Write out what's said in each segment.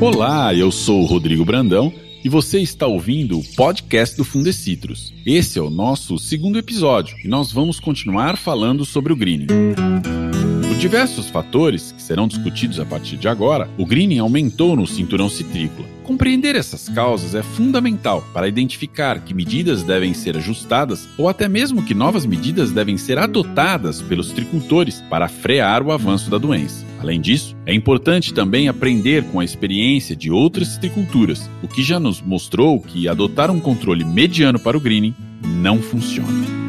Olá, eu sou o Rodrigo Brandão e você está ouvindo o podcast do Fundecitrus. Esse é o nosso segundo episódio e nós vamos continuar falando sobre o greening. Diversos fatores que serão discutidos a partir de agora, o greening aumentou no cinturão citrícola. Compreender essas causas é fundamental para identificar que medidas devem ser ajustadas ou até mesmo que novas medidas devem ser adotadas pelos tricultores para frear o avanço da doença. Além disso, é importante também aprender com a experiência de outras citriculturas, o que já nos mostrou que adotar um controle mediano para o greening não funciona.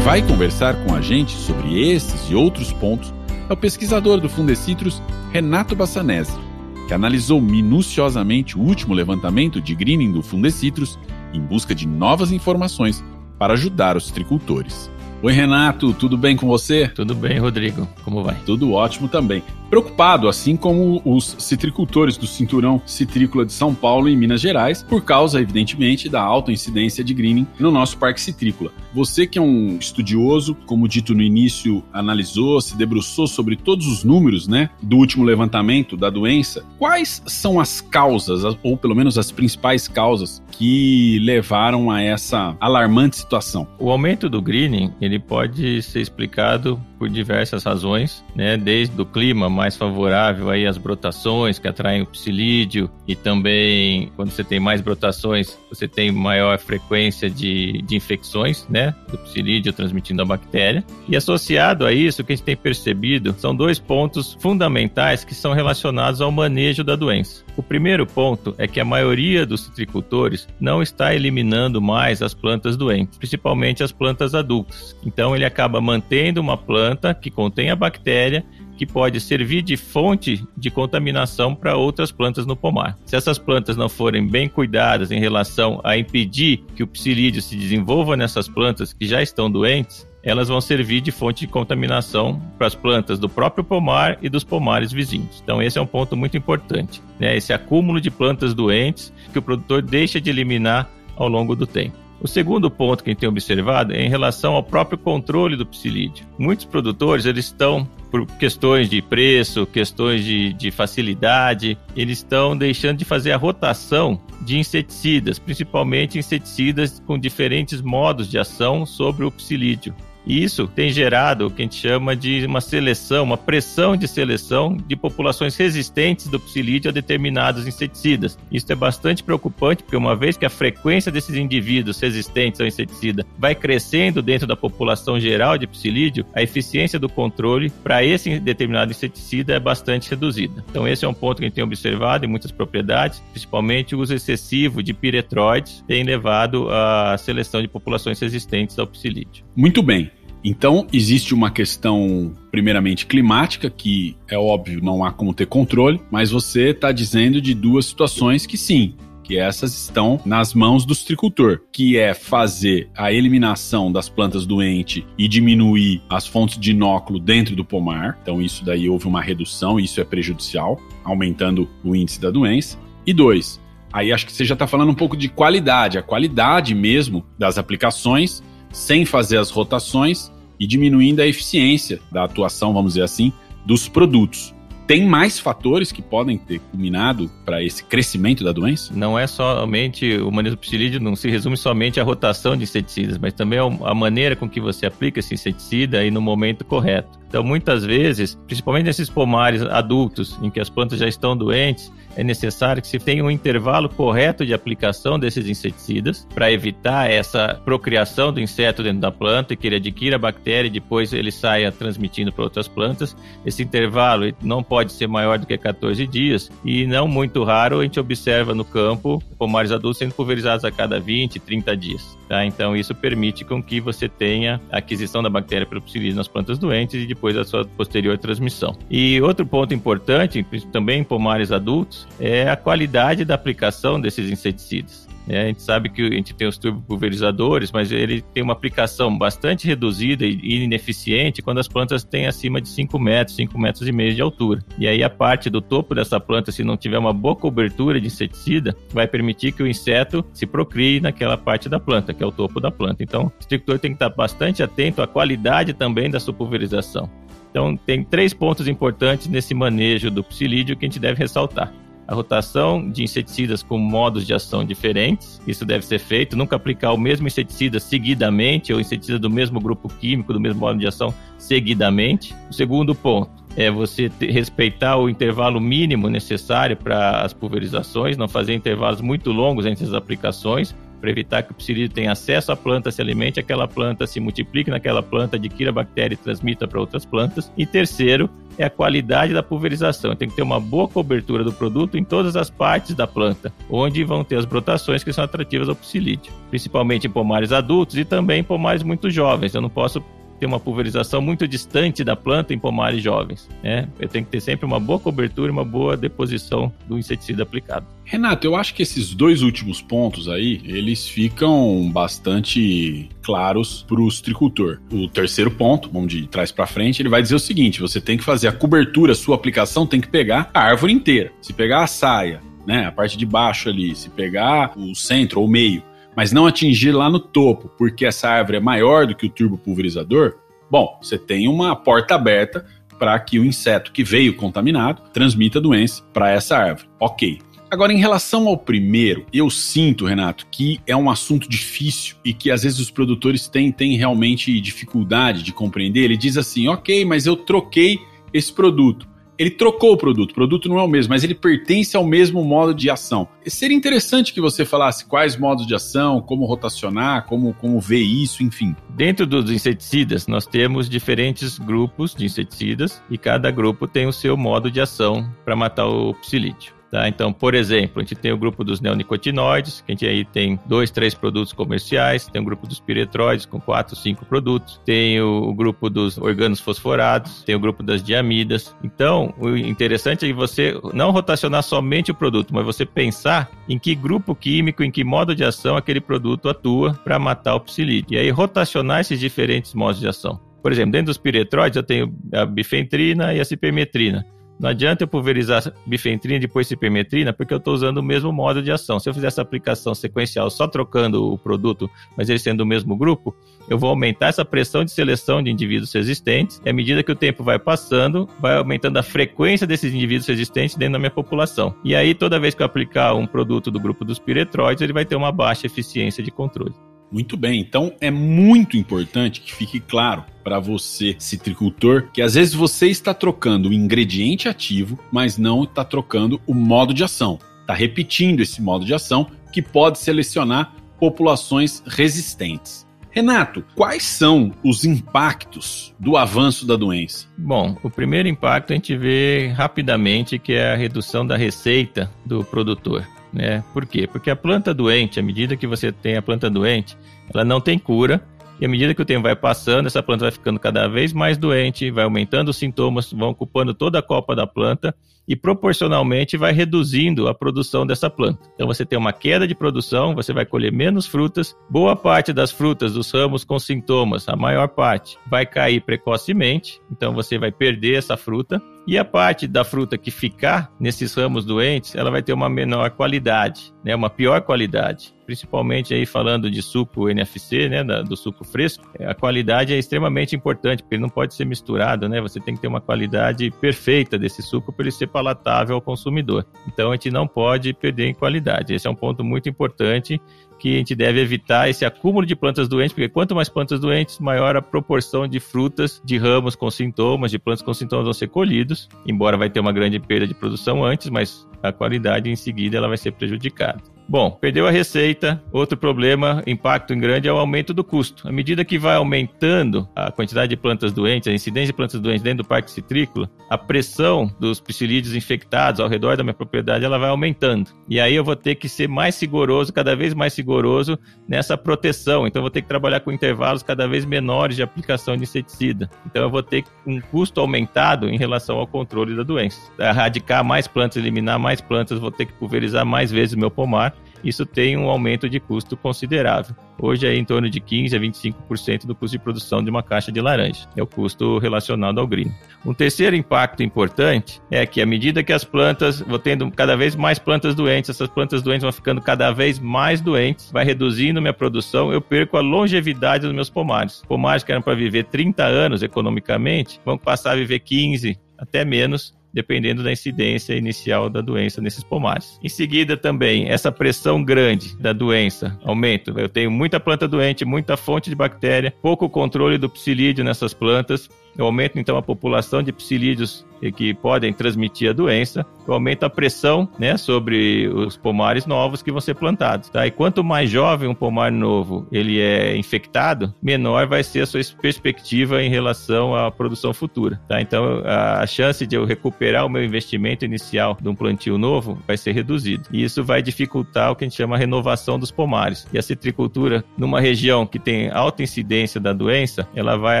Vai conversar com a gente sobre esses e outros pontos é o pesquisador do Fundecitrus, Renato Bassanese, que analisou minuciosamente o último levantamento de greening do Fundecitrus em busca de novas informações para ajudar os tricultores. Oi, Renato, tudo bem com você? Tudo bem, Rodrigo. Como vai? Tudo ótimo também. Preocupado, assim como os citricultores do cinturão citrícola de São Paulo e Minas Gerais, por causa, evidentemente, da alta incidência de greening no nosso parque citrícola. Você que é um estudioso, como dito no início, analisou, se debruçou sobre todos os números, né, do último levantamento da doença. Quais são as causas, ou pelo menos as principais causas, que levaram a essa alarmante situação? O aumento do greening, ele pode ser explicado por diversas razões, né, desde o clima mais favorável aí às brotações que atraem o psilídeo e também quando você tem mais brotações, você tem maior frequência de, de infecções, né, do psilídeo transmitindo a bactéria. E associado a isso, o que a gente tem percebido são dois pontos fundamentais que são relacionados ao manejo da doença. O primeiro ponto é que a maioria dos citricultores não está eliminando mais as plantas doentes, principalmente as plantas adultas. Então ele acaba mantendo uma planta que contém a bactéria que pode servir de fonte de contaminação para outras plantas no pomar. Se essas plantas não forem bem cuidadas em relação a impedir que o psilídeo se desenvolva nessas plantas que já estão doentes, elas vão servir de fonte de contaminação para as plantas do próprio pomar e dos pomares vizinhos. Então, esse é um ponto muito importante, né? esse acúmulo de plantas doentes que o produtor deixa de eliminar ao longo do tempo. O segundo ponto que a gente tem observado é em relação ao próprio controle do psilídeo. Muitos produtores eles estão por questões de preço, questões de, de, facilidade, eles estão deixando de fazer a rotação de inseticidas, principalmente inseticidas com diferentes modos de ação sobre o psilídeo. E isso tem gerado o que a gente chama de uma seleção, uma pressão de seleção de populações resistentes do psilídeo a determinados inseticidas. Isso é bastante preocupante, porque uma vez que a frequência desses indivíduos resistentes ao inseticida vai crescendo dentro da população geral de psilídeo, a eficiência do controle para esse determinado inseticida é bastante reduzida. Então esse é um ponto que a gente tem observado em muitas propriedades, principalmente o uso excessivo de piretroides tem levado à seleção de populações resistentes ao psilídeo. Muito bem. Então, existe uma questão, primeiramente, climática, que é óbvio, não há como ter controle, mas você está dizendo de duas situações que sim, que essas estão nas mãos do citricultor, que é fazer a eliminação das plantas doentes e diminuir as fontes de inóculo dentro do pomar. Então, isso daí houve uma redução, isso é prejudicial, aumentando o índice da doença. E dois, aí acho que você já está falando um pouco de qualidade, a qualidade mesmo das aplicações, sem fazer as rotações e diminuindo a eficiência da atuação, vamos dizer assim, dos produtos. Tem mais fatores que podem ter culminado para esse crescimento da doença? Não é somente o manejo do psilídeo, não se resume somente à rotação de inseticidas, mas também a maneira com que você aplica esse inseticida e no momento correto. Então, muitas vezes, principalmente nesses pomares adultos, em que as plantas já estão doentes, é necessário que se tenha um intervalo correto de aplicação desses inseticidas para evitar essa procriação do inseto dentro da planta e que ele adquira a bactéria e depois ele saia transmitindo para outras plantas. Esse intervalo não pode ser maior do que 14 dias e não muito raro a gente observa no campo pomares adultos sendo pulverizados a cada 20, 30 dias. Tá? Então isso permite com que você tenha a aquisição da bactéria pelo nas plantas doentes e depois a sua posterior transmissão. E outro ponto importante, também em pomares adultos, é a qualidade da aplicação desses inseticidas. Né? A gente sabe que a gente tem os turbopulverizadores, mas ele tem uma aplicação bastante reduzida e ineficiente quando as plantas têm acima de 5 metros, 5 metros e meio de altura. E aí a parte do topo dessa planta, se não tiver uma boa cobertura de inseticida, vai permitir que o inseto se procrie naquela parte da planta, que é o topo da planta. Então, o agricultor tem que estar bastante atento à qualidade também da sua pulverização. Então, tem três pontos importantes nesse manejo do psilídeo que a gente deve ressaltar a rotação de inseticidas com modos de ação diferentes. Isso deve ser feito, nunca aplicar o mesmo inseticida seguidamente ou inseticida do mesmo grupo químico, do mesmo modo de ação seguidamente. O segundo ponto é você respeitar o intervalo mínimo necessário para as pulverizações, não fazer intervalos muito longos entre as aplicações, para evitar que o psilídeo tenha acesso à planta, se alimente aquela planta, se multiplique naquela planta, adquira bactéria e transmita para outras plantas. E terceiro, é a qualidade da pulverização. Tem que ter uma boa cobertura do produto em todas as partes da planta, onde vão ter as brotações que são atrativas ao psilídeo, principalmente em pomares adultos e também em pomares muito jovens. Eu não posso ter uma pulverização muito distante da planta em pomares jovens. Né? Eu tenho que ter sempre uma boa cobertura e uma boa deposição do inseticida aplicado. Renato, eu acho que esses dois últimos pontos aí, eles ficam bastante claros para o citricultor. O terceiro ponto, vamos de trás para frente, ele vai dizer o seguinte: você tem que fazer a cobertura, sua aplicação tem que pegar a árvore inteira. Se pegar a saia, né, a parte de baixo ali, se pegar o centro ou o meio, mas não atingir lá no topo, porque essa árvore é maior do que o turbo pulverizador, bom, você tem uma porta aberta para que o inseto que veio contaminado transmita a doença para essa árvore. Ok. Agora, em relação ao primeiro, eu sinto, Renato, que é um assunto difícil e que às vezes os produtores têm, têm realmente dificuldade de compreender. Ele diz assim: ok, mas eu troquei esse produto ele trocou o produto. O produto não é o mesmo, mas ele pertence ao mesmo modo de ação. Seria interessante que você falasse quais modos de ação, como rotacionar, como, como ver isso, enfim. Dentro dos inseticidas, nós temos diferentes grupos de inseticidas e cada grupo tem o seu modo de ação para matar o psilídeo. Tá? Então, por exemplo, a gente tem o grupo dos neonicotinoides, que a gente aí tem dois, três produtos comerciais, tem o grupo dos piretroides com quatro, cinco produtos, tem o, o grupo dos organos fosforados, tem o grupo das diamidas. Então, o interessante é você não rotacionar somente o produto, mas você pensar em que grupo químico, em que modo de ação aquele produto atua para matar o psilídeo. E aí rotacionar esses diferentes modos de ação. Por exemplo, dentro dos piretroides eu tenho a bifentrina e a cipermetrina. Não adianta eu pulverizar bifentrina e depois cipermetrina, porque eu estou usando o mesmo modo de ação. Se eu fizer essa aplicação sequencial só trocando o produto, mas eles sendo do mesmo grupo, eu vou aumentar essa pressão de seleção de indivíduos resistentes, e à medida que o tempo vai passando, vai aumentando a frequência desses indivíduos resistentes dentro da minha população. E aí, toda vez que eu aplicar um produto do grupo dos piretróides, ele vai ter uma baixa eficiência de controle. Muito bem, então é muito importante que fique claro para você, citricultor, que às vezes você está trocando o ingrediente ativo, mas não está trocando o modo de ação. Está repetindo esse modo de ação que pode selecionar populações resistentes. Renato, quais são os impactos do avanço da doença? Bom, o primeiro impacto a gente vê rapidamente que é a redução da receita do produtor né? Por quê? Porque a planta doente, à medida que você tem a planta doente, ela não tem cura, e à medida que o tempo vai passando, essa planta vai ficando cada vez mais doente, vai aumentando os sintomas, vão ocupando toda a copa da planta e proporcionalmente vai reduzindo a produção dessa planta. Então você tem uma queda de produção, você vai colher menos frutas, boa parte das frutas dos ramos com sintomas, a maior parte, vai cair precocemente, então você vai perder essa fruta e a parte da fruta que ficar nesses ramos doentes, ela vai ter uma menor qualidade, né, uma pior qualidade. Principalmente aí falando de suco NFC, né, do suco fresco, a qualidade é extremamente importante, porque ele não pode ser misturado, né? Você tem que ter uma qualidade perfeita desse suco para ele ser palatável ao consumidor. Então a gente não pode perder em qualidade. Esse é um ponto muito importante que a gente deve evitar esse acúmulo de plantas doentes, porque quanto mais plantas doentes, maior a proporção de frutas, de ramos com sintomas, de plantas com sintomas vão ser colhidos, embora vai ter uma grande perda de produção antes, mas a qualidade em seguida ela vai ser prejudicada. Bom, perdeu a receita. Outro problema, impacto em grande, é o aumento do custo. À medida que vai aumentando a quantidade de plantas doentes, a incidência de plantas doentes dentro do parque citrícola, a pressão dos psilídeos infectados ao redor da minha propriedade ela vai aumentando. E aí eu vou ter que ser mais rigoroso, cada vez mais rigoroso nessa proteção. Então eu vou ter que trabalhar com intervalos cada vez menores de aplicação de inseticida. Então eu vou ter um custo aumentado em relação ao controle da doença. Erradicar mais plantas, eliminar mais plantas, vou ter que pulverizar mais vezes o meu pomar isso tem um aumento de custo considerável. Hoje é em torno de 15 a 25% do custo de produção de uma caixa de laranja. É o custo relacionado ao green. Um terceiro impacto importante é que à medida que as plantas vão tendo cada vez mais plantas doentes, essas plantas doentes vão ficando cada vez mais doentes, vai reduzindo minha produção, eu perco a longevidade dos meus pomares. Pomares que eram para viver 30 anos economicamente, vão passar a viver 15 até menos dependendo da incidência inicial da doença nesses pomares. Em seguida, também, essa pressão grande da doença aumenta. Eu tenho muita planta doente, muita fonte de bactéria, pouco controle do psilídeo nessas plantas. Eu aumento então a população de psilídeos que podem transmitir a doença, aumenta a pressão né, sobre os pomares novos que vão ser plantados. Tá? E quanto mais jovem um pomar novo ele é infectado, menor vai ser a sua perspectiva em relação à produção futura. Tá? Então a chance de eu recuperar o meu investimento inicial de um plantio novo vai ser reduzida. E isso vai dificultar o que a gente chama a renovação dos pomares. E a citricultura, numa região que tem alta incidência da doença, ela vai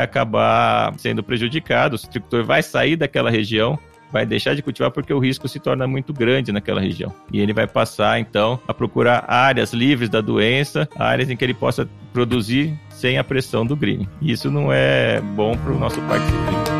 acabar sendo prejudicada. O citricultor vai sair daquela região vai deixar de cultivar porque o risco se torna muito grande naquela região. E ele vai passar, então, a procurar áreas livres da doença, áreas em que ele possa produzir sem a pressão do green. Isso não é bom para o nosso parque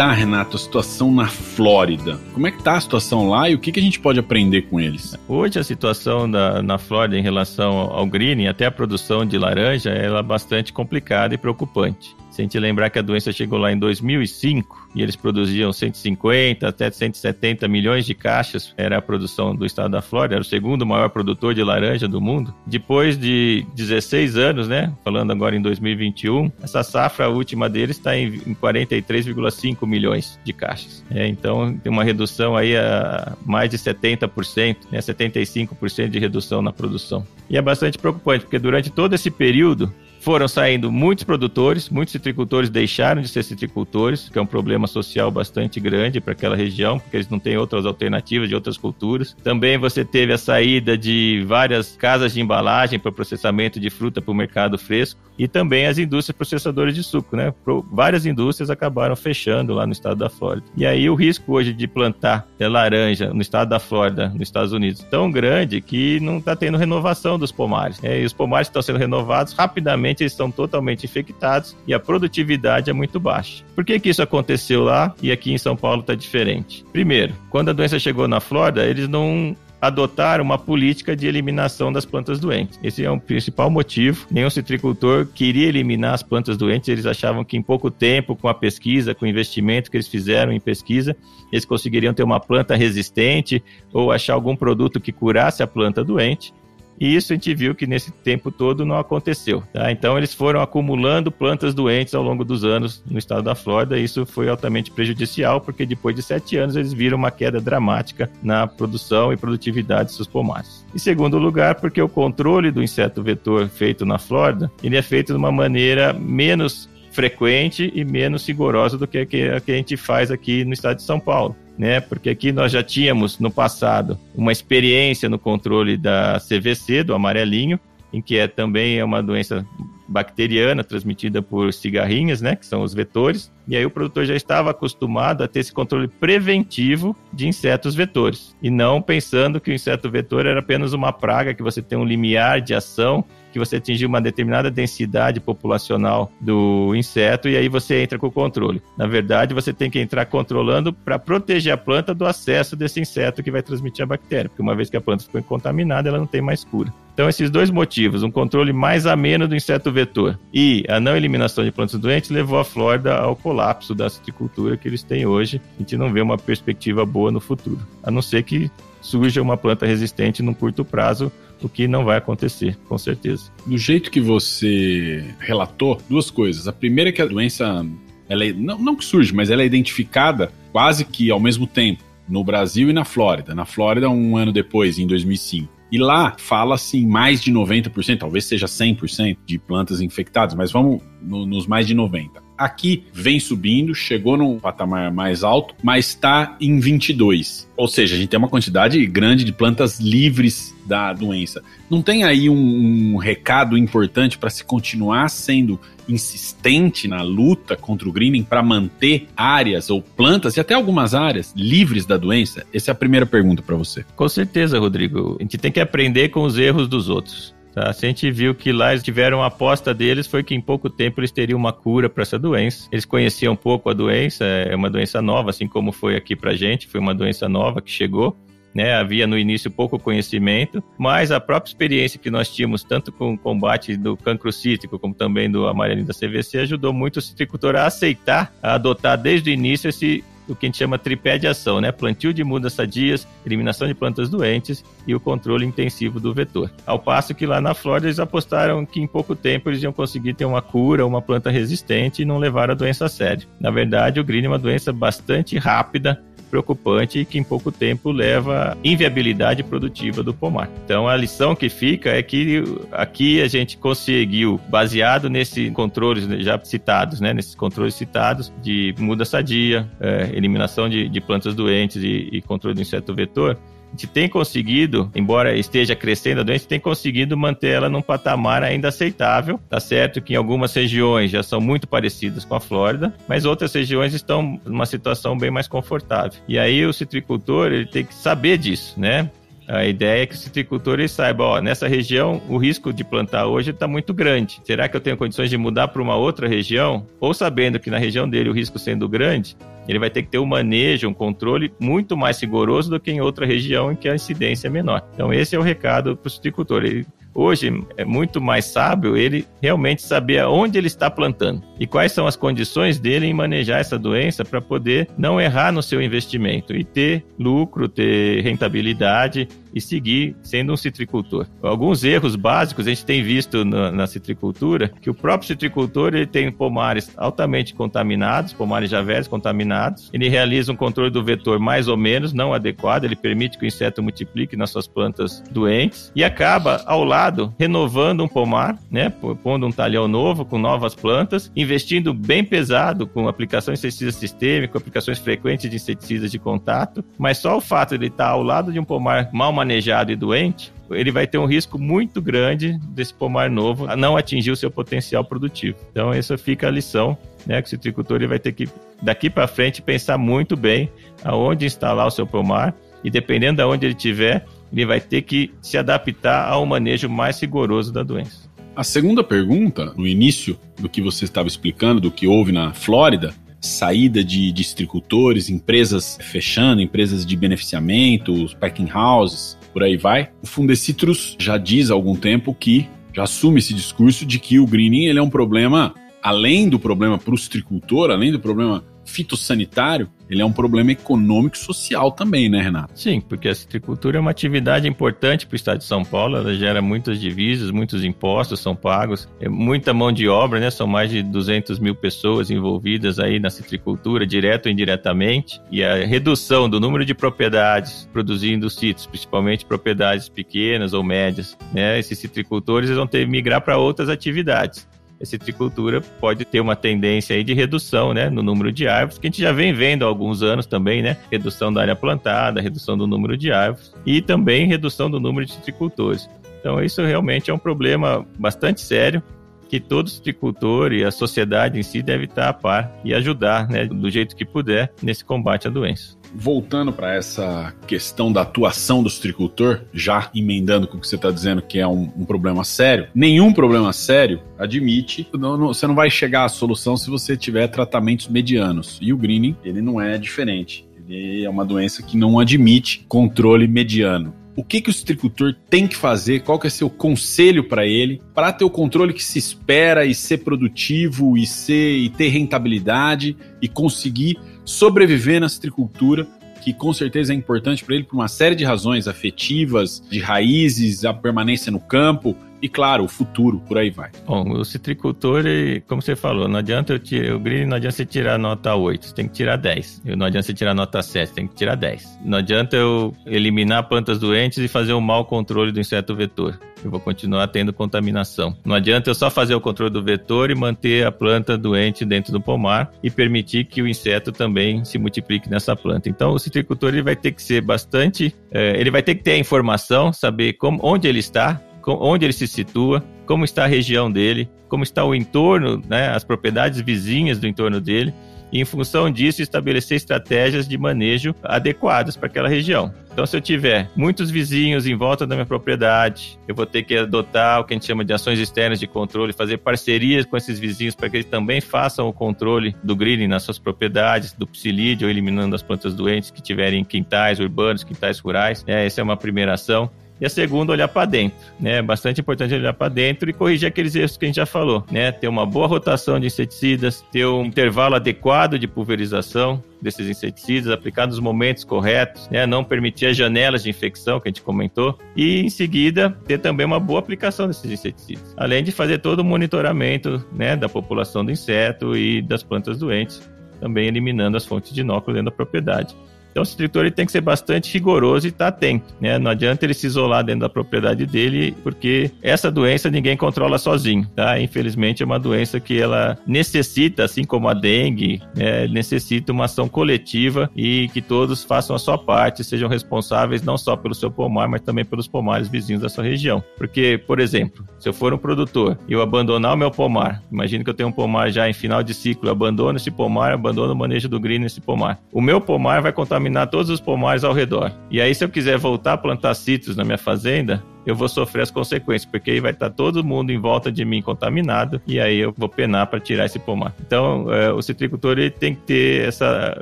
tá, Renato, a situação na Flórida? Como é que tá a situação lá e o que, que a gente pode aprender com eles? Hoje a situação da, na Flórida em relação ao greening, até a produção de laranja, ela é bastante complicada e preocupante. Se a gente lembrar que a doença chegou lá em 2005 e eles produziam 150 até 170 milhões de caixas, era a produção do estado da Flórida, era o segundo maior produtor de laranja do mundo. Depois de 16 anos, né, falando agora em 2021, essa safra última deles está em 43,5 milhões de caixas. É, então tem uma redução aí a mais de 70%, né, 75% de redução na produção. E é bastante preocupante, porque durante todo esse período foram saindo muitos produtores, muitos citricultores deixaram de ser citricultores, que é um problema social bastante grande para aquela região, porque eles não têm outras alternativas de outras culturas. Também você teve a saída de várias casas de embalagem para processamento de fruta para o mercado fresco e também as indústrias processadoras de suco, né? Várias indústrias acabaram fechando lá no estado da Flórida. E aí o risco hoje de plantar laranja no estado da Flórida, nos Estados Unidos, tão grande que não está tendo renovação dos pomares. É, e os pomares estão sendo renovados rapidamente eles estão totalmente infectados e a produtividade é muito baixa. Por que, que isso aconteceu lá e aqui em São Paulo está diferente? Primeiro, quando a doença chegou na Flórida, eles não adotaram uma política de eliminação das plantas doentes. Esse é o principal motivo. Nenhum citricultor queria eliminar as plantas doentes. Eles achavam que em pouco tempo, com a pesquisa, com o investimento que eles fizeram em pesquisa, eles conseguiriam ter uma planta resistente ou achar algum produto que curasse a planta doente. E isso a gente viu que nesse tempo todo não aconteceu. Tá? Então eles foram acumulando plantas doentes ao longo dos anos no estado da Flórida. E isso foi altamente prejudicial, porque depois de sete anos eles viram uma queda dramática na produção e produtividade de seus pomares. Em segundo lugar, porque o controle do inseto vetor feito na Flórida, ele é feito de uma maneira menos frequente e menos rigorosa do que a que a gente faz aqui no estado de São Paulo né? Porque aqui nós já tínhamos no passado uma experiência no controle da CVC, do amarelinho, em que é também é uma doença bacteriana transmitida por cigarrinhas, né, que são os vetores. E aí o produtor já estava acostumado a ter esse controle preventivo de insetos vetores, e não pensando que o inseto vetor era apenas uma praga que você tem um limiar de ação que você atingiu uma determinada densidade populacional do inseto e aí você entra com o controle. Na verdade, você tem que entrar controlando para proteger a planta do acesso desse inseto que vai transmitir a bactéria, porque uma vez que a planta ficou contaminada, ela não tem mais cura. Então, esses dois motivos, um controle mais ameno do inseto vetor e a não eliminação de plantas doentes, levou a Flórida ao colapso da citricultura que eles têm hoje. A gente não vê uma perspectiva boa no futuro, a não ser que surja uma planta resistente num curto prazo o que não vai acontecer, com certeza. Do jeito que você relatou, duas coisas. A primeira é que a doença, ela é, não, não que surge, mas ela é identificada quase que ao mesmo tempo no Brasil e na Flórida. Na Flórida, um ano depois, em 2005. E lá fala-se em mais de 90%, talvez seja 100% de plantas infectadas, mas vamos no, nos mais de 90%. Aqui vem subindo, chegou num patamar mais alto, mas está em 22. Ou seja, a gente tem uma quantidade grande de plantas livres da doença. Não tem aí um, um recado importante para se continuar sendo insistente na luta contra o greening para manter áreas ou plantas e até algumas áreas livres da doença? Essa é a primeira pergunta para você. Com certeza, Rodrigo. A gente tem que aprender com os erros dos outros. Tá? Se a gente viu que lá eles tiveram a aposta deles, foi que em pouco tempo eles teriam uma cura para essa doença. Eles conheciam um pouco a doença, é uma doença nova, assim como foi aqui para gente, foi uma doença nova que chegou. Né, havia no início pouco conhecimento, mas a própria experiência que nós tínhamos, tanto com o combate do cancro cítrico, como também do amarelinho da CVC, ajudou muito o citricultor a aceitar, a adotar desde o início esse o que a gente chama tripé de ação, né? Plantio de mudas sadias, eliminação de plantas doentes e o controle intensivo do vetor. Ao passo que lá na Flórida eles apostaram que em pouco tempo eles iam conseguir ter uma cura, uma planta resistente e não levar a doença a sério. Na verdade, o green é uma doença bastante rápida, preocupante e que em pouco tempo leva à inviabilidade produtiva do pomar. Então a lição que fica é que aqui a gente conseguiu, baseado nesses controles já citados, né, nesses controles citados de muda sadia, é, eliminação de, de, plantas doentes e, e controle do inseto vetor, gente tem conseguido, embora esteja crescendo a doença, tem conseguido manter ela num patamar ainda aceitável. Tá certo que em algumas regiões já são muito parecidas com a Flórida, mas outras regiões estão numa situação bem mais confortável. E aí o citricultor ele tem que saber disso, né? A ideia é que o citricultor saiba, ó, nessa região o risco de plantar hoje está muito grande. Será que eu tenho condições de mudar para uma outra região? Ou sabendo que na região dele o risco sendo grande, ele vai ter que ter um manejo, um controle muito mais rigoroso do que em outra região em que a incidência é menor. Então esse é o recado para o citricultor. Ele Hoje é muito mais sábio ele realmente saber aonde ele está plantando e quais são as condições dele em manejar essa doença para poder não errar no seu investimento e ter lucro, ter rentabilidade e seguir sendo um citricultor. Alguns erros básicos a gente tem visto na, na citricultura, que o próprio citricultor ele tem pomares altamente contaminados, pomares já velhos contaminados, ele realiza um controle do vetor mais ou menos não adequado, ele permite que o inseto multiplique nas suas plantas doentes e acaba ao lado renovando um pomar, né, pondo um talhão novo com novas plantas, investindo bem pesado com aplicação de inseticida sistêmico, aplicações frequentes de inseticidas de contato, mas só o fato de ele estar ao lado de um pomar mal manejado e doente, ele vai ter um risco muito grande desse pomar novo a não atingir o seu potencial produtivo. Então, essa fica a lição, né? Que o citricultor ele vai ter que, daqui para frente, pensar muito bem aonde instalar o seu pomar e, dependendo de onde ele estiver, ele vai ter que se adaptar ao manejo mais rigoroso da doença. A segunda pergunta, no início do que você estava explicando, do que houve na Flórida, saída de districultores, empresas fechando, empresas de beneficiamento, packing houses, por aí vai. O Fundecitrus já diz há algum tempo que já assume esse discurso de que o greening ele é um problema, além do problema para o citricultor, além do problema fitossanitário, ele é um problema econômico e social também, né, Renato? Sim, porque a citricultura é uma atividade importante para o estado de São Paulo, ela gera muitas divisas, muitos impostos são pagos, é muita mão de obra, né? São mais de 200 mil pessoas envolvidas aí na citricultura, direto ou indiretamente, e a redução do número de propriedades produzindo citros, principalmente propriedades pequenas ou médias, né? Esses citricultores vão ter que migrar para outras atividades a citricultura pode ter uma tendência aí de redução, né, no número de árvores, que a gente já vem vendo há alguns anos também, né, redução da área plantada, redução do número de árvores e também redução do número de citricultores. Então isso realmente é um problema bastante sério que todo citricultor e a sociedade em si deve estar a par e ajudar, né, do jeito que puder, nesse combate à doença voltando para essa questão da atuação do citricultor, já emendando com o que você está dizendo que é um, um, problema sério, nenhum problema sério admite, não, não, você não vai chegar à solução se você tiver tratamentos medianos. E o greening, ele não é diferente. Ele é uma doença que não admite controle mediano. O que, que o citricultor tem que fazer? Qual que é seu conselho para ele para ter o controle que se espera e ser produtivo e ser e ter rentabilidade e conseguir sobreviver na citricultura, que com certeza é importante para ele por uma série de razões afetivas, de raízes, a permanência no campo e, claro, o futuro, por aí vai. Bom, o citricultor, como você falou, não adianta eu tirar, green não adianta você tirar nota 8, você tem que tirar 10. Não adianta você tirar nota 7, tem que tirar 10. Não adianta eu eliminar plantas doentes e fazer um mau controle do inseto vetor. Eu vou continuar tendo contaminação. Não adianta eu só fazer o controle do vetor e manter a planta doente dentro do pomar e permitir que o inseto também se multiplique nessa planta. Então, o citricultor ele vai ter que ser bastante, é, ele vai ter que ter a informação, saber como, onde ele está, onde ele se situa, como está a região dele, como está o entorno, né, as propriedades vizinhas do entorno dele, e em função disso estabelecer estratégias de manejo adequadas para aquela região. Então, se eu tiver muitos vizinhos em volta da minha propriedade, eu vou ter que adotar o que a gente chama de ações externas de controle, fazer parcerias com esses vizinhos para que eles também façam o controle do greening nas suas propriedades, do psilídeo, eliminando as plantas doentes que tiverem quintais urbanos, quintais rurais. É, essa é uma primeira ação. E a segunda, olhar para dentro, né? É bastante importante olhar para dentro e corrigir aqueles erros que a gente já falou, né? Ter uma boa rotação de inseticidas, ter um intervalo adequado de pulverização desses inseticidas, aplicar nos momentos corretos, né? Não permitir as janelas de infecção que a gente comentou e, em seguida, ter também uma boa aplicação desses inseticidas. Além de fazer todo o monitoramento, né? Da população do inseto e das plantas doentes, também eliminando as fontes de inóculo dentro da propriedade. Então, o escritor ele tem que ser bastante rigoroso e estar tá atento. Né? Não adianta ele se isolar dentro da propriedade dele, porque essa doença ninguém controla sozinho. Tá? Infelizmente, é uma doença que ela necessita, assim como a dengue, né? necessita uma ação coletiva e que todos façam a sua parte, sejam responsáveis não só pelo seu pomar, mas também pelos pomares vizinhos da sua região. Porque, por exemplo, se eu for um produtor e eu abandonar o meu pomar, imagine que eu tenho um pomar já em final de ciclo, eu abandono esse pomar, abandono o manejo do green nesse pomar. O meu pomar vai contar contaminar todos os pomares ao redor. E aí, se eu quiser voltar a plantar citros na minha fazenda, eu vou sofrer as consequências, porque aí vai estar todo mundo em volta de mim contaminado e aí eu vou penar para tirar esse pomar. Então, é, o citricultor ele tem que ter essa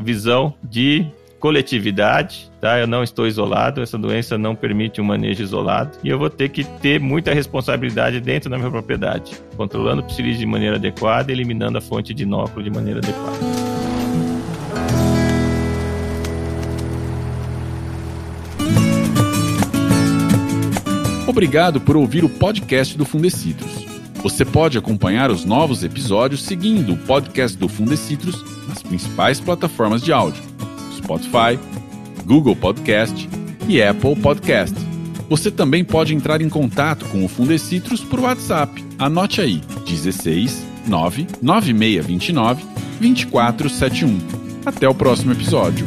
visão de coletividade, tá? Eu não estou isolado, essa doença não permite um manejo isolado e eu vou ter que ter muita responsabilidade dentro da minha propriedade, controlando o psilídeo de maneira adequada, eliminando a fonte de inóculo de maneira adequada. Obrigado por ouvir o podcast do Fundecitrus. Você pode acompanhar os novos episódios seguindo o podcast do Fundecitrus nas principais plataformas de áudio: Spotify, Google Podcast e Apple Podcast. Você também pode entrar em contato com o Fundecitrus por WhatsApp. Anote aí: 16 99629 2471. Até o próximo episódio.